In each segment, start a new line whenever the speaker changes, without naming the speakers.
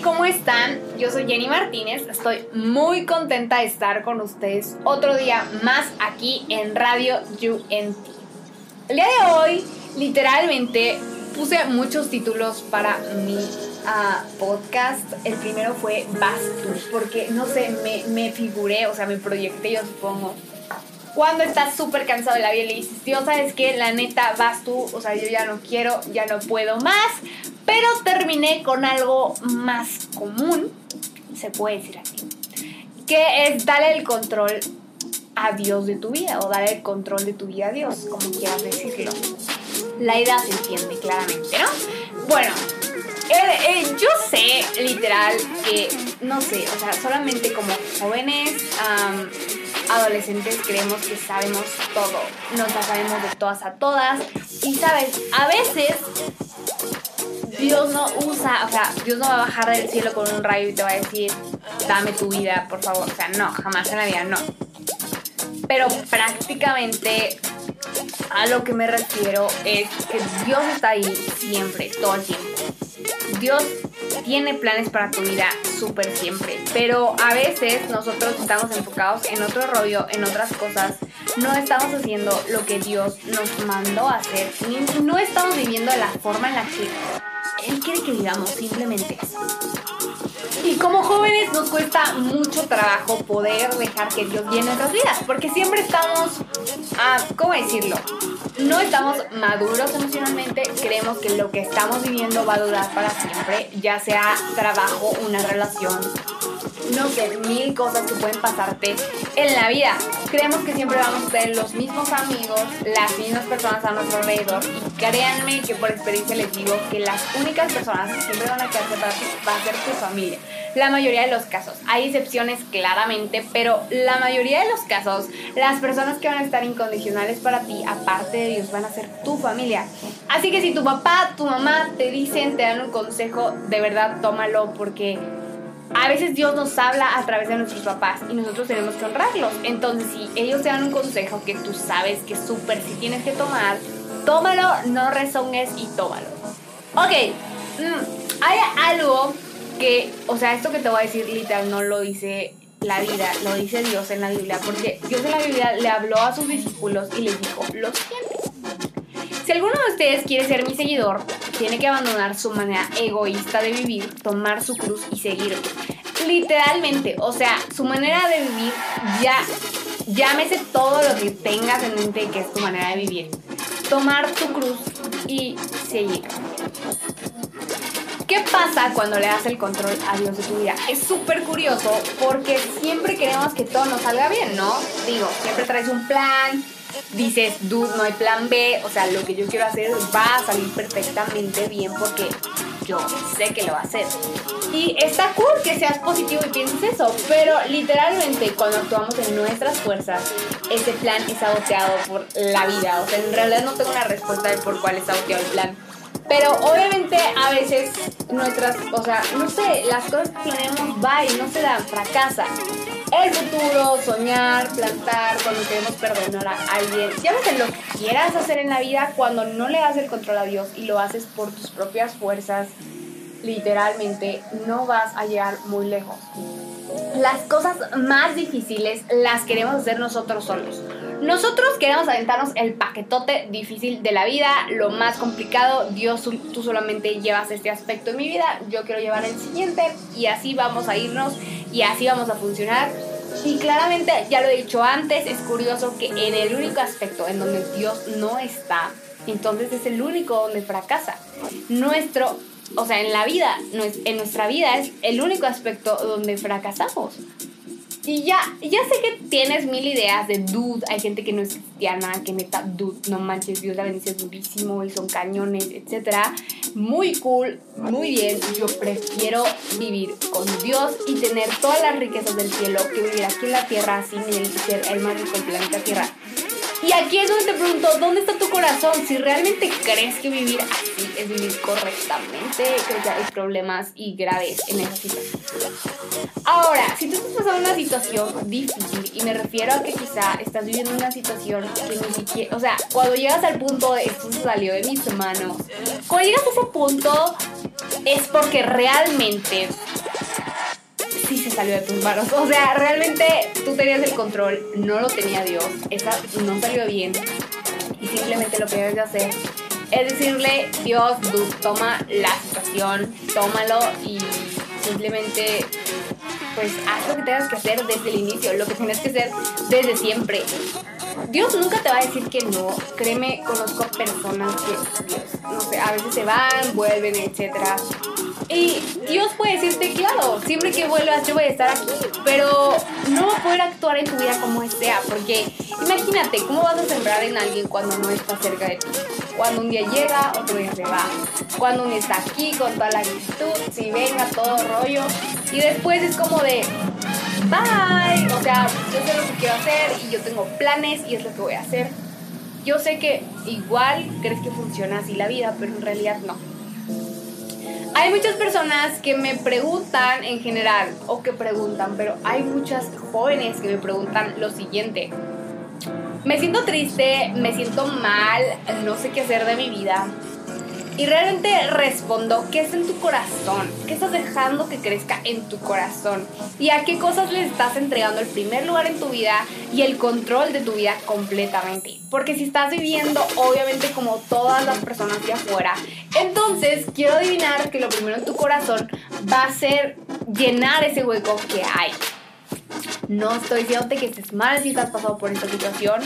¿cómo están? Yo soy Jenny Martínez, estoy muy contenta de estar con ustedes otro día más aquí en Radio UNT. El día de hoy, literalmente, puse muchos títulos para mi uh, podcast. El primero fue Vas porque no sé, me, me figuré, o sea, me proyecté, yo supongo, cuando estás súper cansado de la vida y le dices, Dios, ¿sabes qué? La neta, vas tú, o sea, yo ya no quiero, ya no puedo más, pero terminé con algo más común, se puede decir así, que es darle el control a Dios de tu vida o darle el control de tu vida a Dios, como quieras decirlo. La idea se entiende claramente, ¿no? Bueno, eh, eh, yo sé, literal, que, no sé, o sea, solamente como jóvenes, adolescentes creemos que sabemos todo, nos la sabemos de todas a todas y sabes, a veces Dios no usa, o sea, Dios no va a bajar del cielo con un rayo y te va a decir, dame tu vida, por favor, o sea, no, jamás en la vida, no. Pero prácticamente a lo que me refiero es que Dios está ahí siempre, todo el tiempo. Dios tiene planes para tu vida súper siempre, pero a veces nosotros estamos enfocados en otro rollo, en otras cosas, no estamos haciendo lo que Dios nos mandó a hacer, no estamos viviendo de la forma en la que Él quiere que vivamos, simplemente Y como jóvenes nos cuesta mucho trabajo poder dejar que Dios llene nuestras vidas, porque siempre estamos, ah, ¿cómo decirlo? no estamos maduros emocionalmente, creemos que lo que estamos viviendo va a durar para siempre, ya sea trabajo, una relación, no sé, mil cosas que pueden pasarte en la vida. Creemos que siempre vamos a tener los mismos amigos, las mismas personas a nuestro alrededor y créanme que por experiencia les digo que las únicas personas que siempre van a quedarse para ti va a ser tu familia la mayoría de los casos. Hay excepciones claramente, pero la mayoría de los casos, las personas que van a estar incondicionales para ti, aparte de Dios, van a ser tu familia. Así que si tu papá, tu mamá te dicen, te dan un consejo, de verdad tómalo porque a veces Dios nos habla a través de nuestros papás y nosotros tenemos que honrarlos. Entonces, si ellos te dan un consejo que tú sabes que súper si tienes que tomar, tómalo, no rezones y tómalo. Ok, mm, hay algo que, o sea, esto que te voy a decir literal no lo dice la vida, lo dice Dios en la Biblia, porque Dios en la Biblia le habló a sus discípulos y les dijo lo siguiente. Si alguno de ustedes quiere ser mi seguidor, tiene que abandonar su manera egoísta de vivir, tomar su cruz y seguirme. Literalmente, o sea, su manera de vivir ya, llámese todo lo que tengas en mente que es tu manera de vivir. Tomar tu cruz y seguir. ¿Qué pasa cuando le das el control a Dios de tu vida? Es súper curioso porque siempre queremos que todo nos salga bien, ¿no? Digo, siempre traes un plan, dices, dude, no hay plan B, o sea, lo que yo quiero hacer va a salir perfectamente bien porque yo sé que lo va a hacer. Y está cool que seas positivo y pienses eso, pero literalmente cuando actuamos en nuestras fuerzas, ese plan es saboteado por la vida. O sea, en realidad no tengo una respuesta de por cuál es saboteado el plan pero obviamente a veces nuestras, o sea, no sé, las cosas que tenemos va y no se dan, fracasa. El futuro, soñar, plantar, cuando queremos perdonar a alguien. Llámese lo que quieras hacer en la vida cuando no le das el control a Dios y lo haces por tus propias fuerzas, literalmente no vas a llegar muy lejos. Las cosas más difíciles las queremos hacer nosotros solos. Nosotros queremos aventarnos el paquetote difícil de la vida, lo más complicado. Dios, tú solamente llevas este aspecto en mi vida, yo quiero llevar el siguiente y así vamos a irnos y así vamos a funcionar. Y claramente, ya lo he dicho antes, es curioso que en el único aspecto en donde Dios no está, entonces es el único donde fracasa. Nuestro, o sea, en la vida, en nuestra vida es el único aspecto donde fracasamos. Y ya, ya sé que tienes mil ideas de dude. Hay gente que no es cristiana, que neta, dude, no manches, Dios la bendice durísimo y son cañones, etc. Muy cool, muy bien. Yo prefiero vivir con Dios y tener todas las riquezas del cielo que vivir aquí en la tierra sin el ser el más rico planeta Tierra. Y aquí es donde te pregunto, ¿dónde está tu corazón? Si realmente crees que vivir así es vivir correctamente, creo que hay problemas y graves en esa situación. Ahora, si tú estás pasando una situación difícil, y me refiero a que quizá estás viviendo una situación que ni siquiera, o sea, cuando llegas al punto de esto salió de mis manos, cuando llegas a ese punto es porque realmente sí se salió de tus manos. O sea, realmente tú tenías el control, no lo tenía Dios, esa no salió bien. Y simplemente lo que debes de hacer es decirle, Dios, toma la situación, tómalo y simplemente pues haz lo que tengas que hacer desde el inicio, lo que tienes que hacer desde siempre. Dios nunca te va a decir que no. Créeme, conozco personas que, no sé, a veces se van, vuelven, etcétera y Dios puede decirte, claro, siempre que vuelvas yo voy a estar aquí, pero no va a poder actuar en tu vida como sea, porque imagínate, ¿cómo vas a sembrar en alguien cuando no está cerca de ti? Cuando un día llega, otro día se va. Cuando uno está aquí con toda la actitud, si venga todo rollo, y después es como de, bye, o sea, yo sé lo que quiero hacer y yo tengo planes y es lo que voy a hacer. Yo sé que igual crees que funciona así la vida, pero en realidad no hay muchas personas que me preguntan en general, o que preguntan, pero hay muchas jóvenes que me preguntan lo siguiente. Me siento triste, me siento mal, no sé qué hacer de mi vida. Y realmente respondo, ¿qué es en tu corazón? ¿Qué estás dejando que crezca en tu corazón? ¿Y a qué cosas le estás entregando el primer lugar en tu vida y el control de tu vida completamente? Porque si estás viviendo, obviamente, como todas las personas de afuera, entonces quiero adivinar que lo primero en tu corazón va a ser llenar ese hueco que hay. No estoy diciéndote que estés mal si estás pasando por esta situación,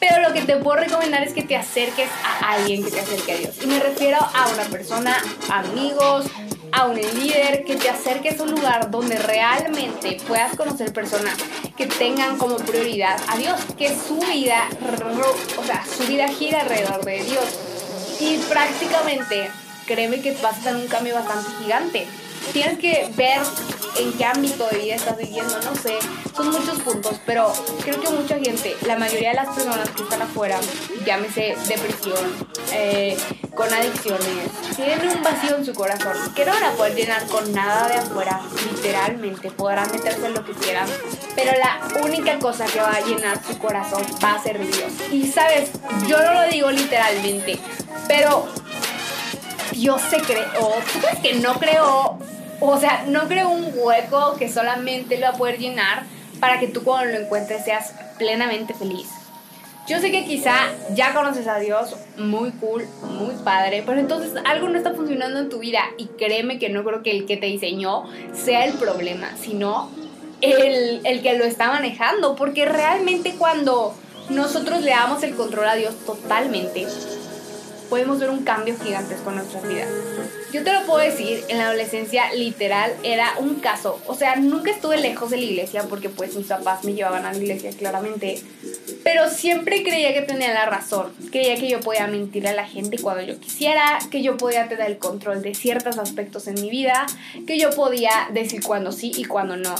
pero lo que te puedo recomendar es que te acerques a alguien que te acerque a Dios. Y me refiero a una persona, amigos, a un líder, que te acerques a un lugar donde realmente puedas conocer personas que tengan como prioridad a Dios, que su vida, o sea, su vida gira alrededor de Dios. Y prácticamente, créeme que vas a un cambio bastante gigante tienes que ver en qué ámbito de vida estás viviendo, no sé, son muchos puntos, pero creo que mucha gente, la mayoría de las personas que están afuera, llámese depresión, eh, con adicciones, tienen un vacío en su corazón que no van a poder llenar con nada de afuera, literalmente, podrán meterse en lo que quieran, pero la única cosa que va a llenar su corazón va a ser Dios. Y sabes, yo no lo digo literalmente, pero Dios se creó, ¿tú crees que no creó o sea, no creo un hueco que solamente lo va a poder llenar para que tú cuando lo encuentres seas plenamente feliz. Yo sé que quizá ya conoces a Dios, muy cool, muy padre, pero entonces algo no está funcionando en tu vida y créeme que no creo que el que te diseñó sea el problema, sino el, el que lo está manejando, porque realmente cuando nosotros le damos el control a Dios totalmente, podemos ver un cambio gigante con nuestras vidas. Yo te lo puedo decir, en la adolescencia literal era un caso, o sea, nunca estuve lejos de la iglesia porque pues mis papás me llevaban a la iglesia claramente, pero siempre creía que tenía la razón, creía que yo podía mentir a la gente cuando yo quisiera, que yo podía tener el control de ciertos aspectos en mi vida, que yo podía decir cuando sí y cuando no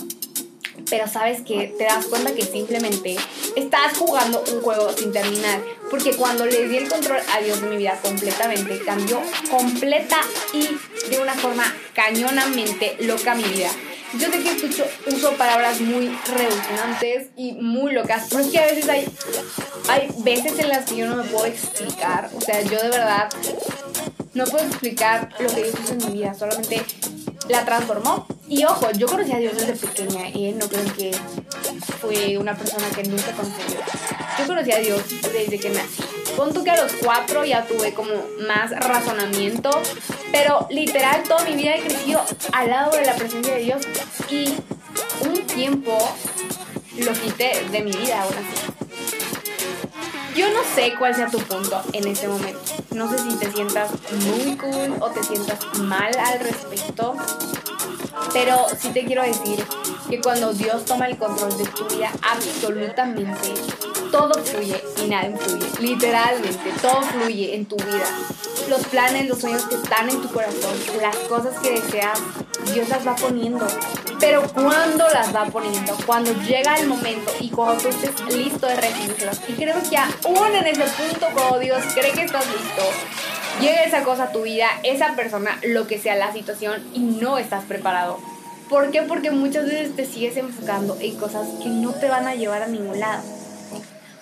pero sabes que te das cuenta que simplemente estás jugando un juego sin terminar. Porque cuando le di el control a Dios de mi vida completamente, cambió completa y de una forma cañonamente loca mi vida. Yo sé que escucho, uso palabras muy reduccionantes y muy locas, pero es que a veces hay, hay veces en las que yo no me puedo explicar. O sea, yo de verdad no puedo explicar lo que Dios hizo en mi vida, solamente la transformó. Y ojo, yo conocí a Dios desde pequeña y no creo que fue una persona que nunca conocí. Yo conocí a Dios desde que nací. Ponto que a los cuatro ya tuve como más razonamiento, pero literal toda mi vida he crecido al lado de la presencia de Dios y un tiempo lo quité de mi vida ahora. Yo no sé cuál sea tu punto en este momento. No sé si te sientas muy cool o te sientas mal al respecto. Pero sí te quiero decir que cuando Dios toma el control de tu vida, absolutamente todo fluye y nada influye. Literalmente, todo fluye en tu vida. Los planes, los sueños que están en tu corazón, las cosas que deseas, Dios las va poniendo. pero cuando las va poniendo, cuando llega el momento y cuando tú estés listo de recibirlas, y creo que aún en ese punto cuando Dios cree que estás listo, llega esa cosa a tu vida, esa persona, lo que sea la situación, y no estás preparado. ¿Por qué? Porque muchas veces te sigues enfocando en cosas que no te van a llevar a ningún lado.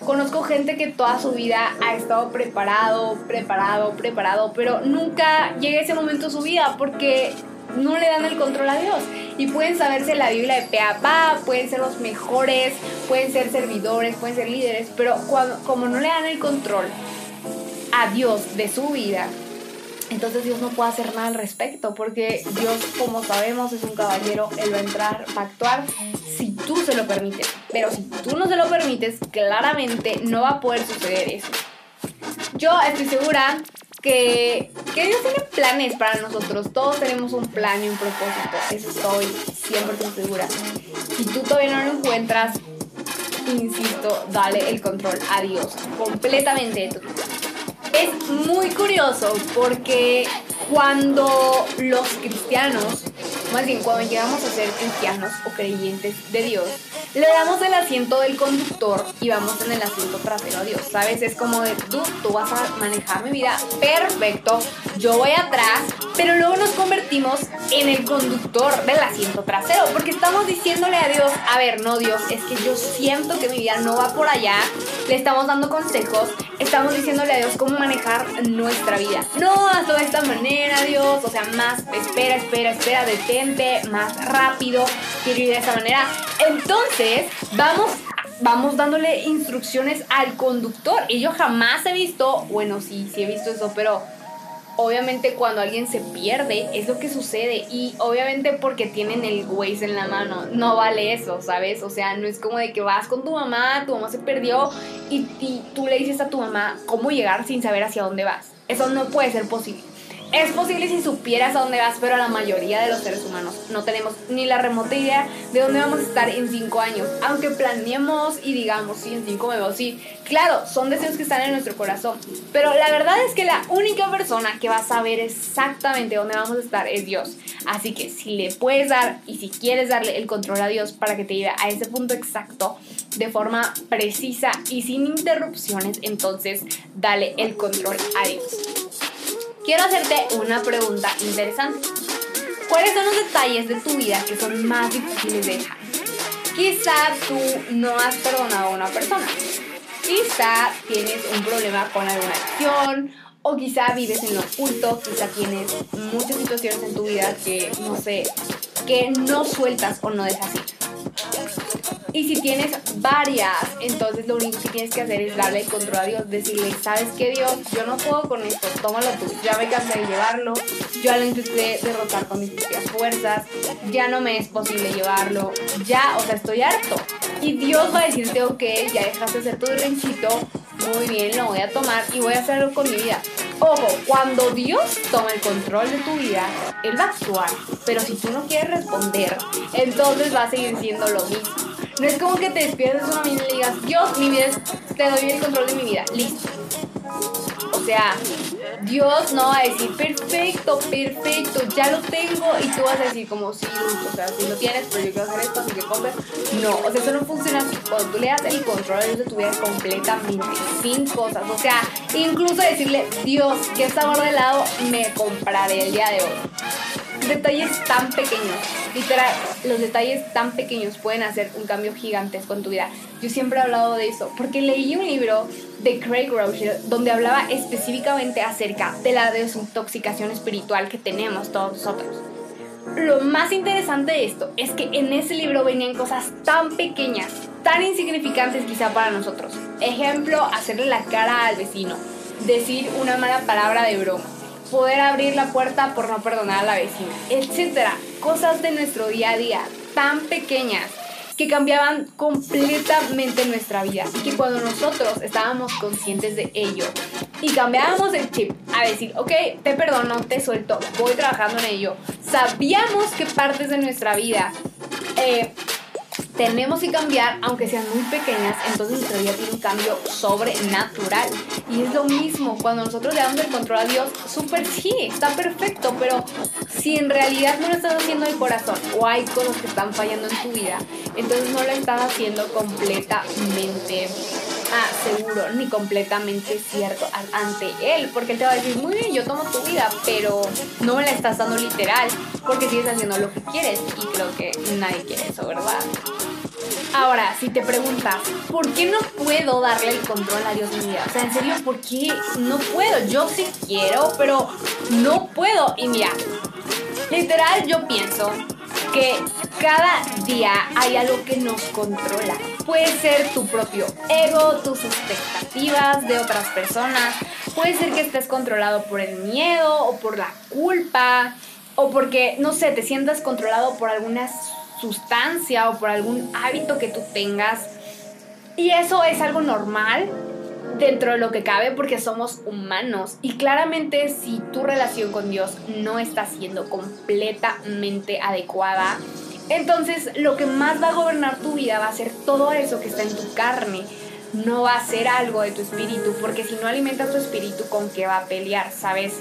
Conozco gente que toda su vida ha estado preparado, preparado, preparado, pero nunca llega ese momento de su vida porque no le dan el control a Dios. Y pueden saberse la Biblia de pe a pueden ser los mejores, pueden ser servidores, pueden ser líderes, pero cuando, como no le dan el control a Dios de su vida, entonces Dios no puede hacer nada al respecto, porque Dios, como sabemos, es un caballero, Él va a entrar, va a actuar si tú se lo permites. Pero si tú no se lo permites, claramente no va a poder suceder eso. Yo estoy segura que, que Dios tiene planes para nosotros. Todos tenemos un plan y un propósito. Eso estoy 100% segura. Si tú todavía no lo encuentras, insisto, dale el control a Dios completamente de tu vida. Es muy curioso porque cuando los cristianos, más bien cuando llegamos a ser cristianos o creyentes de Dios, le damos el asiento del conductor y vamos en el asiento trasero a Dios, ¿sabes? Es como de, tú, tú vas a manejar mi vida, perfecto, yo voy atrás, pero luego nos convertimos en el conductor del asiento trasero, porque estamos diciéndole a Dios, a ver, no Dios, es que yo siento que mi vida no va por allá, le estamos dando consejos, estamos diciéndole a Dios cómo manejar nuestra vida. No, hazlo de esta manera, Dios, o sea, más, espera, espera, espera, detente, más rápido, quiero ir de esa manera. Entonces, vamos vamos dándole instrucciones al conductor. Y yo jamás he visto, bueno, sí, sí he visto eso, pero obviamente cuando alguien se pierde es lo que sucede y obviamente porque tienen el Waze en la mano, no vale eso, ¿sabes? O sea, no es como de que vas con tu mamá, tu mamá se perdió y, y tú le dices a tu mamá cómo llegar sin saber hacia dónde vas. Eso no puede ser posible. Es posible si supieras a dónde vas, pero la mayoría de los seres humanos no tenemos ni la remota idea de dónde vamos a estar en cinco años. Aunque planeemos y digamos, sí, en cinco me veo, sí. Claro, son deseos que están en nuestro corazón. Pero la verdad es que la única persona que va a saber exactamente dónde vamos a estar es Dios. Así que si le puedes dar y si quieres darle el control a Dios para que te lleve a ese punto exacto de forma precisa y sin interrupciones, entonces dale el control a Dios quiero hacerte una pregunta interesante. ¿Cuáles son los detalles de tu vida que son más difíciles de dejar? Quizá tú no has perdonado a una persona. Quizá tienes un problema con alguna acción o quizá vives en lo oculto, quizá tienes muchas situaciones en tu vida que no sé, que no sueltas o no dejas ir. Y si tienes varias, entonces lo único que tienes que hacer es darle el control a Dios, decirle, ¿sabes qué Dios? Yo no puedo con esto, tómalo tú. Ya me cansé de llevarlo, ya lo intenté derrotar con mis propias fuerzas, ya no me es posible llevarlo, ya, o sea, estoy harto. Y Dios va a decirte, ok, ya dejaste de hacer tu renchito, muy bien, lo voy a tomar y voy a hacerlo con mi vida. Ojo, cuando Dios toma el control de tu vida, Él va a actuar. Pero si tú no quieres responder, entonces va a seguir siendo lo mismo. No es como que te despiertes una mañana y digas, Dios, mi vida te doy el control de mi vida. Listo. O sea, Dios no va a decir, perfecto, perfecto, ya lo tengo. Y tú vas a decir como, sí, o sea, si lo tienes, pero yo quiero hacer esto, así que compres. No, o sea, eso no funciona. Cuando tú le das el control de tu vida completamente, sin cosas. O sea, incluso decirle, Dios, ¿qué sabor de helado me compraré el día de hoy? Detalles tan pequeños, literal, los detalles tan pequeños pueden hacer un cambio gigantesco en tu vida. Yo siempre he hablado de eso, porque leí un libro de Craig Rothschild donde hablaba específicamente acerca de la desintoxicación espiritual que tenemos todos nosotros. Lo más interesante de esto es que en ese libro venían cosas tan pequeñas, tan insignificantes quizá para nosotros. Ejemplo, hacerle la cara al vecino, decir una mala palabra de broma poder abrir la puerta por no perdonar a la vecina, etcétera. Cosas de nuestro día a día tan pequeñas que cambiaban completamente nuestra vida y que cuando nosotros estábamos conscientes de ello y cambiábamos el chip a decir, ok, te perdono, te suelto, voy trabajando en ello, sabíamos que partes de nuestra vida eh, tenemos que cambiar, aunque sean muy pequeñas, entonces nuestra vida tiene un cambio sobrenatural. Y es lo mismo, cuando nosotros le damos el control a Dios, súper sí, está perfecto, pero si en realidad no lo estás haciendo de corazón o hay cosas que están fallando en tu vida, entonces no lo estás haciendo completamente ah, seguro ni completamente cierto ante Él, porque Él te va a decir, muy bien, yo tomo tu vida, pero no me la estás dando literal, porque sigues haciendo lo que quieres y creo que nadie quiere eso, ¿verdad? Ahora, si te preguntas, ¿por qué no puedo darle el control a Dios mi vida? O sea, en serio, ¿por qué no puedo? Yo sí quiero, pero no puedo. Y mira, literal yo pienso que cada día hay algo que nos controla. Puede ser tu propio ego, tus expectativas de otras personas. Puede ser que estés controlado por el miedo o por la culpa o porque, no sé, te sientas controlado por algunas sustancia o por algún hábito que tú tengas. Y eso es algo normal dentro de lo que cabe porque somos humanos. Y claramente si tu relación con Dios no está siendo completamente adecuada, entonces lo que más va a gobernar tu vida va a ser todo eso que está en tu carne. No va a ser algo de tu espíritu, porque si no alimentas tu espíritu, ¿con qué va a pelear? ¿Sabes?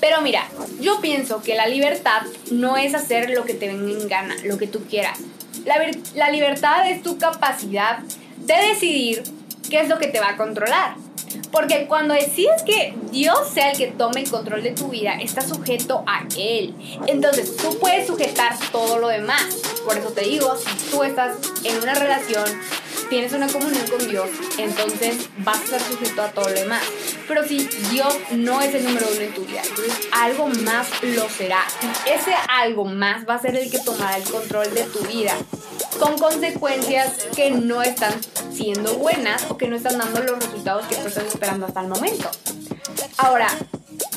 Pero mira, yo pienso que la libertad no es hacer lo que te venga en gana, lo que tú quieras. La, libertad es tu capacidad de decidir qué es lo que te va a controlar. Porque cuando decides que Dios sea el que tome el control de tu vida, estás sujeto a Él. Entonces tú puedes sujetar todo lo demás. Por eso te digo, si tú estás en una relación tienes una comunión con Dios, entonces vas a estar sujeto a todo lo demás. Pero si Dios no es el número uno en tu vida, entonces algo más lo será. Y ese algo más va a ser el que tomará el control de tu vida. Con consecuencias que no están siendo buenas o que no están dando los resultados que tú estás esperando hasta el momento. Ahora,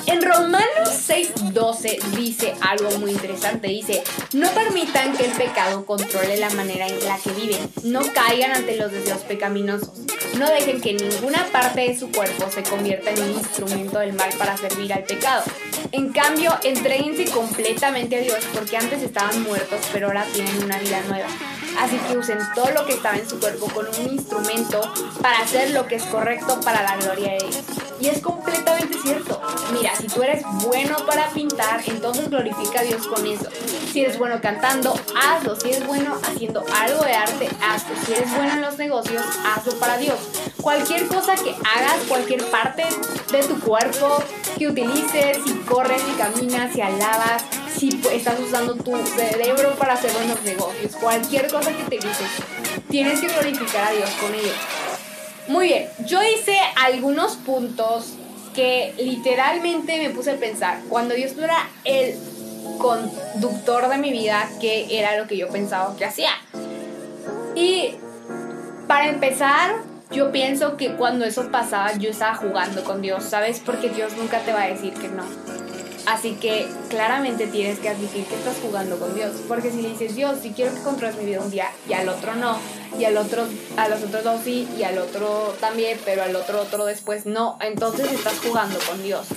en Romanos 6:12 dice algo muy interesante. Dice, no permitan que el pecado controle la manera en la que viven. No caigan ante los deseos pecaminosos. No dejen que ninguna parte de su cuerpo se convierta en un instrumento del mal para servir al pecado. En cambio, entreguense completamente a Dios porque antes estaban muertos, pero ahora tienen una vida nueva. Así que usen todo lo que estaba en su cuerpo con un instrumento para hacer lo que es correcto para la gloria de Dios. Y es completamente cierto. Mira, si tú eres bueno para pintar, entonces glorifica a Dios con eso. Si eres bueno cantando, hazlo. Si eres bueno haciendo algo de arte, hazlo. Si eres bueno en los negocios, hazlo para Dios. Cualquier cosa que hagas, cualquier parte de tu cuerpo que utilices, si corres, si caminas, si alabas, si estás usando tu cerebro para hacer buenos negocios, cualquier cosa que te dices, tienes que glorificar a Dios con ello. Muy bien, yo hice algunos puntos que literalmente me puse a pensar, cuando Dios no era el conductor de mi vida, que era lo que yo pensaba que hacía. Y para empezar, yo pienso que cuando eso pasaba yo estaba jugando con Dios, ¿sabes? Porque Dios nunca te va a decir que no. Así que claramente tienes que admitir que estás jugando con Dios. Porque si le dices, Dios, si quiero que controles mi vida un día y al otro no, y al otro, a los otros dos sí, y al otro también, pero al otro otro después no, entonces estás jugando con Dios.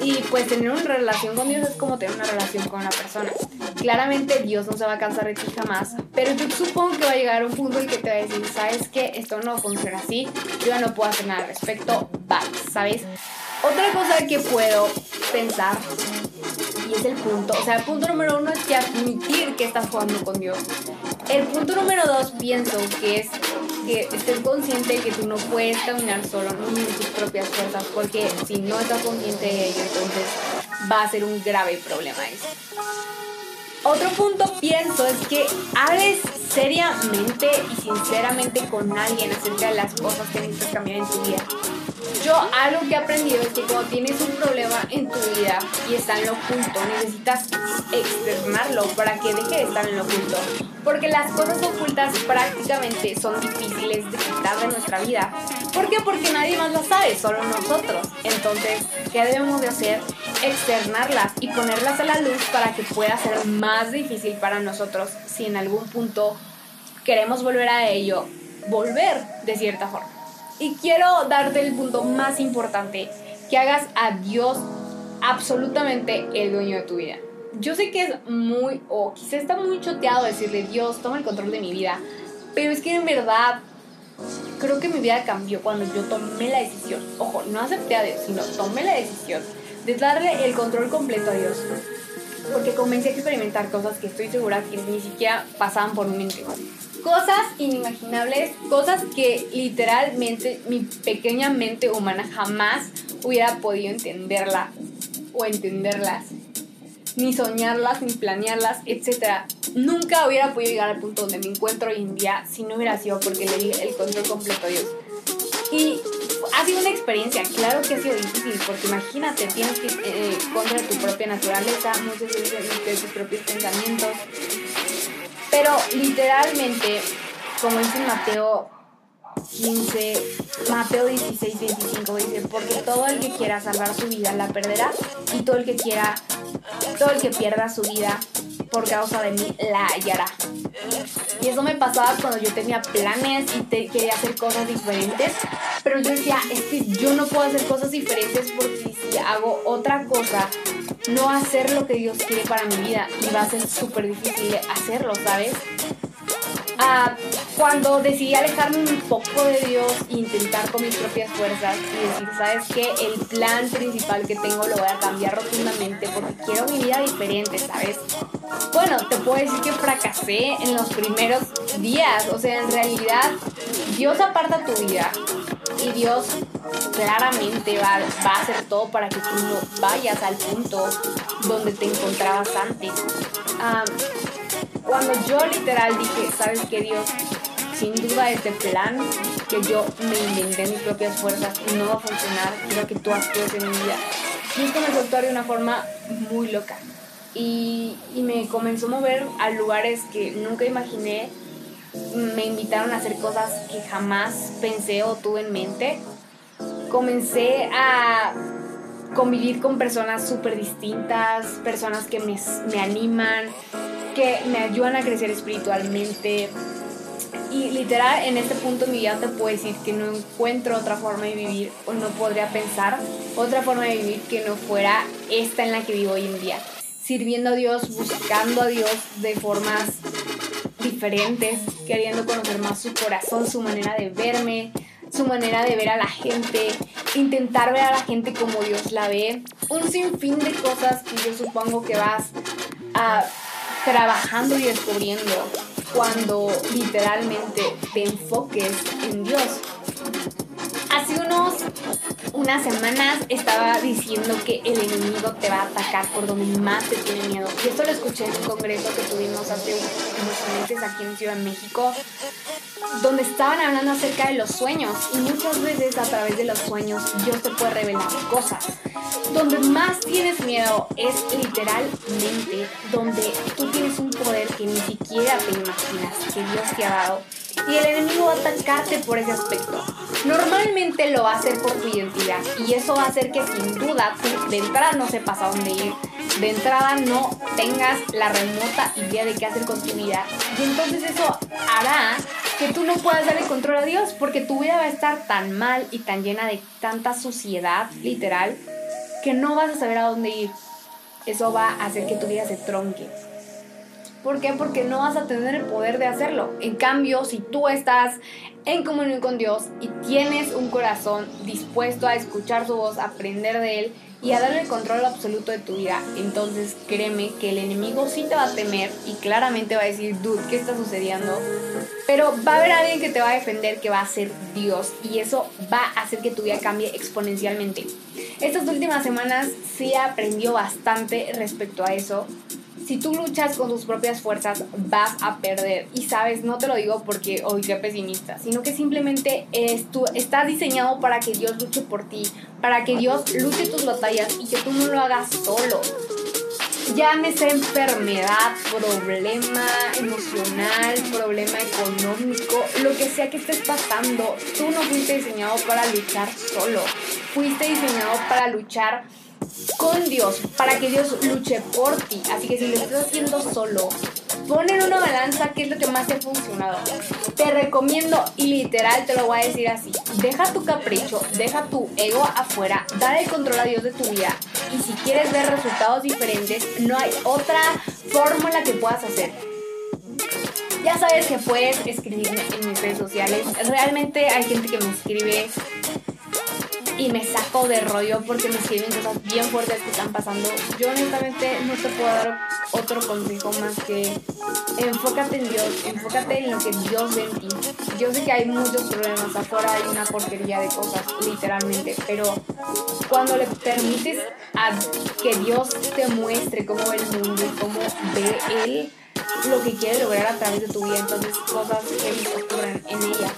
Y pues tener una relación con Dios es como tener una relación con una persona. Claramente Dios no se va a cansar de ti jamás, pero yo supongo que va a llegar un punto en que te va a decir, ¿sabes qué? Esto no funciona así, yo ya no puedo hacer nada al respecto, bye, ¿sabes? Otra cosa que puedo pensar, y es el punto, o sea, el punto número uno es que admitir que estás jugando con Dios. El punto número dos pienso que es que estés consciente de que tú no puedes caminar solo ni en tus propias fuerzas, porque si no estás consciente de ello, entonces va a ser un grave problema eso. Otro punto pienso es que hables seriamente y sinceramente con alguien acerca de las cosas que necesitas cambiar en tu vida. Yo algo que he aprendido es que cuando tienes un problema en tu vida y está en lo oculto, necesitas externarlo para que deje de estar en lo oculto. Porque las cosas ocultas prácticamente son difíciles de quitar de nuestra vida. ¿Por qué? Porque nadie más las sabe, solo nosotros. Entonces, ¿qué debemos de hacer? Externarlas y ponerlas a la luz para que pueda ser más difícil para nosotros si en algún punto queremos volver a ello, volver de cierta forma. Y quiero darte el punto más importante, que hagas a Dios absolutamente el dueño de tu vida. yo sé que es muy, o quizá está muy choteado decirle, Dios, toma el control de mi vida, pero es que en verdad creo que mi vida cambió cuando yo tomé la decisión, ojo, no acepté a Dios, sino tomé la decisión de darle el control completo a Dios. Porque comencé a experimentar cosas que estoy segura que ni siquiera pasaban por mi mente. Cosas inimaginables, cosas que literalmente mi pequeña mente humana jamás hubiera podido entenderla o entenderlas, ni soñarlas, ni planearlas, etc. Nunca hubiera podido llegar al punto donde me encuentro hoy en día si no hubiera sido porque le di el control completo a Dios. Y ha sido una experiencia, claro que ha sido difícil, porque imagínate, tienes que eh, contra tu propia naturaleza, muchas veces de tus propios pensamientos. Pero literalmente, como dice Mateo 15, Mateo 16, 25 dice, porque todo el que quiera salvar su vida la perderá y todo el que quiera, todo el que pierda su vida por causa de mí la hallará. Y eso me pasaba cuando yo tenía planes y quería hacer cosas diferentes, pero yo decía, es que yo no puedo hacer cosas diferentes porque si hago otra cosa, no hacer lo que Dios quiere para mi vida y va a ser súper difícil hacerlo, ¿sabes? Ah, cuando decidí alejarme un poco de Dios e intentar con mis propias fuerzas y decir, ¿sabes qué? El plan principal que tengo lo voy a cambiar rotundamente porque quiero mi vida diferente, ¿sabes? Bueno, te puedo decir que fracasé en los primeros días, o sea, en realidad Dios aparta tu vida y Dios claramente va, va a hacer todo para que tú no vayas al punto donde te encontrabas antes. Cuando yo literal dije, ¿sabes qué Dios? Sin duda este plan que yo me inventé mis propias fuerzas no va a funcionar, quiero que tú actúes en mi vida. Y esto me soltó de una forma muy loca. Y, me comenzó a mover a lugares que nunca imaginé. Me invitaron a hacer cosas que jamás pensé o tuve en mente. Comencé a convivir con personas súper distintas, personas que me, me animan, que me ayudan a crecer espiritualmente. Y literal, en este punto de mi vida te puedo decir que no encuentro otra forma de vivir o no podría pensar otra forma de vivir que no fuera esta en la que vivo hoy en día. Sirviendo a Dios, buscando a Dios de formas diferentes, queriendo conocer más su corazón, su manera de verme, su manera de ver a la gente, intentar ver a la gente como Dios la ve, un sinfín de cosas que yo supongo que vas a trabajando y descubriendo cuando literalmente te enfoques en Dios. Hace unos unas semanas estaba diciendo que el enemigo te va a atacar por donde más te tiene miedo. Y esto lo escuché en un congreso que tuvimos hace unos meses aquí en Ciudad de México, donde estaban hablando acerca de los sueños. Y muchas veces a través de los sueños Dios te puede revelar cosas. Donde más tienes miedo es literalmente donde tú tienes un poder que ni siquiera te imaginas que Dios te ha dado y el enemigo va a atacarte por ese aspecto. Normalmente lo va a hacer por tu identidad y eso va a hacer que sin duda tú de entrada no sepas a dónde ir, de entrada no tengas la remota idea de qué hacer con tu vida y entonces eso hará que tú no puedas darle control a Dios porque tu vida va a estar tan mal y tan llena de tanta suciedad literal que no vas a saber a dónde ir. Eso va a hacer que tu vida se tronque. ¿Por qué? Porque no vas a tener el poder de hacerlo. En cambio, si tú estás en comunión con Dios y tienes un corazón dispuesto a escuchar su voz, a aprender de Él y a darle el control absoluto de tu vida, entonces créeme que el enemigo sí te va a temer y claramente va a decir, dude, ¿qué está sucediendo? Pero va a haber alguien que te va a defender que va a ser Dios y eso va a hacer que tu vida cambie exponencialmente. Estas últimas semanas sí aprendió bastante respecto a eso si tú luchas con tus propias fuerzas, vas a perder. Y sabes, no te lo digo porque hoy qué pesimista, sino que simplemente es, estás diseñado para que Dios luche por ti, para que Dios luche tus batallas y que tú no lo hagas solo. Llámese enfermedad, problema emocional, problema económico, lo que sea que estés pasando, tú no fuiste diseñado para luchar solo. Fuiste diseñado para luchar con Dios para que Dios luche por ti. Así que si lo estás haciendo solo, pon en una balanza qué es lo que más te ha funcionado. te recomiendo y literal te lo voy a decir así. Deja tu capricho, deja tu ego afuera, dale el control a Dios de tu vida y si quieres ver resultados diferentes, no hay otra fórmula que puedas hacer. Ya sabes que puedes escribirme en mis redes sociales. Realmente hay gente que me escribe y me saco de rollo porque me escriben cosas bien fuertes que están pasando. Yo honestamente no te puedo dar otro consejo más que enfócate en Dios, enfócate en lo que Dios ve en ti. Yo sé que hay muchos problemas, afuera hay una porquería de cosas, literalmente, pero cuando le permites a que Dios te muestre cómo ve el mundo cómo ve Él, lo que quiere lograr a través de tu vida, entonces cosas que ocurren en ella.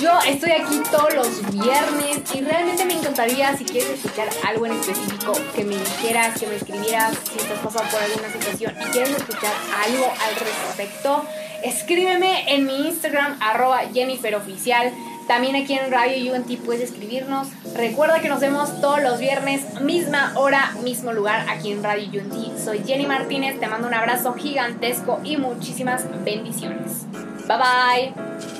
Yo estoy aquí todos los viernes y realmente me encantaría si quieres escuchar algo en específico que me dijeras, que me escribieras si estás pasando por alguna situación y quieres escuchar algo al respecto, escríbeme en mi Instagram arroba jenniferoficial. También aquí en Radio UNT puedes escribirnos. Recuerda que nos vemos todos los viernes, misma hora, mismo lugar, aquí en Radio UNT. Soy Jenny Martínez, te mando un abrazo gigantesco y muchísimas bendiciones. Bye bye.